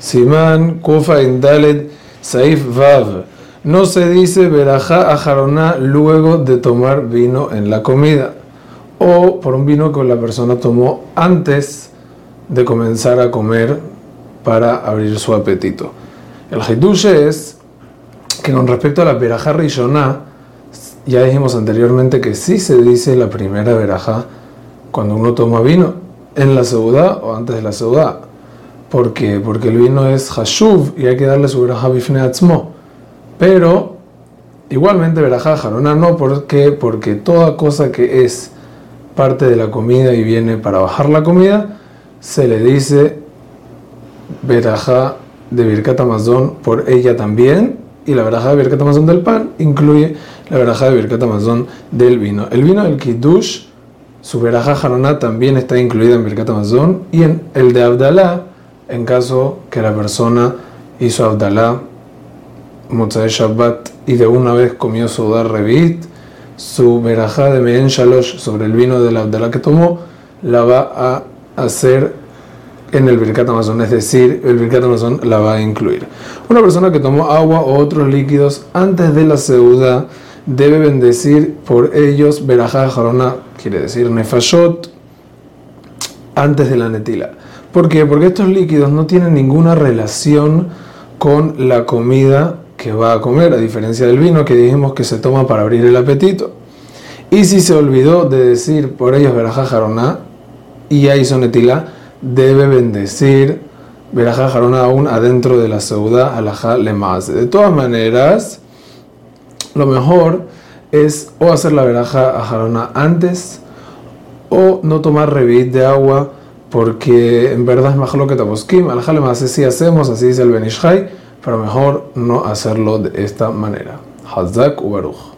Simán Kufa Indalet Saif Vav. No se dice verajá ajaroná luego de tomar vino en la comida o por un vino que la persona tomó antes de comenzar a comer para abrir su apetito. El hidush es que con respecto a la verajá rishoná, ya dijimos anteriormente que sí se dice la primera verajá cuando uno toma vino en la seudá o antes de la seudá. ¿Por qué? Porque el vino es hashuv y hay que darle su verajá bifne atzmo. Pero igualmente verajá jarona no, ¿por? Porque toda cosa que es parte de la comida y viene para bajar la comida, se le dice verajá de Birkat Amazon por ella también, y la verajá de Birkat Amazon del pan incluye la verajá de Birkat Amazon del vino. El vino del Kiddush, su verajá jaroná también está incluida en Birkat Amazon, y en el de Abdalá, en caso que la persona hizo Abdalá, Motzai Shabbat, y de una vez comió Sudar Revit, su verajá de Mehen Shalosh sobre el vino del Abdalá que tomó, la va a hacer en el Birkat Amazon, es decir, el Birkat Amazon la va a incluir. Una persona que tomó agua o otros líquidos antes de la seuda debe bendecir por ellos verajá jarona, quiere decir nefashot, antes de la netila. ¿Por qué? Porque estos líquidos no tienen ninguna relación con la comida que va a comer, a diferencia del vino que dijimos que se toma para abrir el apetito. Y si se olvidó de decir por ellos verajá jarona y ya hizo netila, debe bendecir verajá jarona aún adentro de la seuda alajá lemas. De todas maneras, lo mejor es o hacer la verajá jarona antes o no tomar revit de agua porque en verdad es mejor lo que taboskim. Alajá lemas si hacemos, así dice el Benishai, pero mejor no hacerlo de esta manera. Hazak Ubaruch.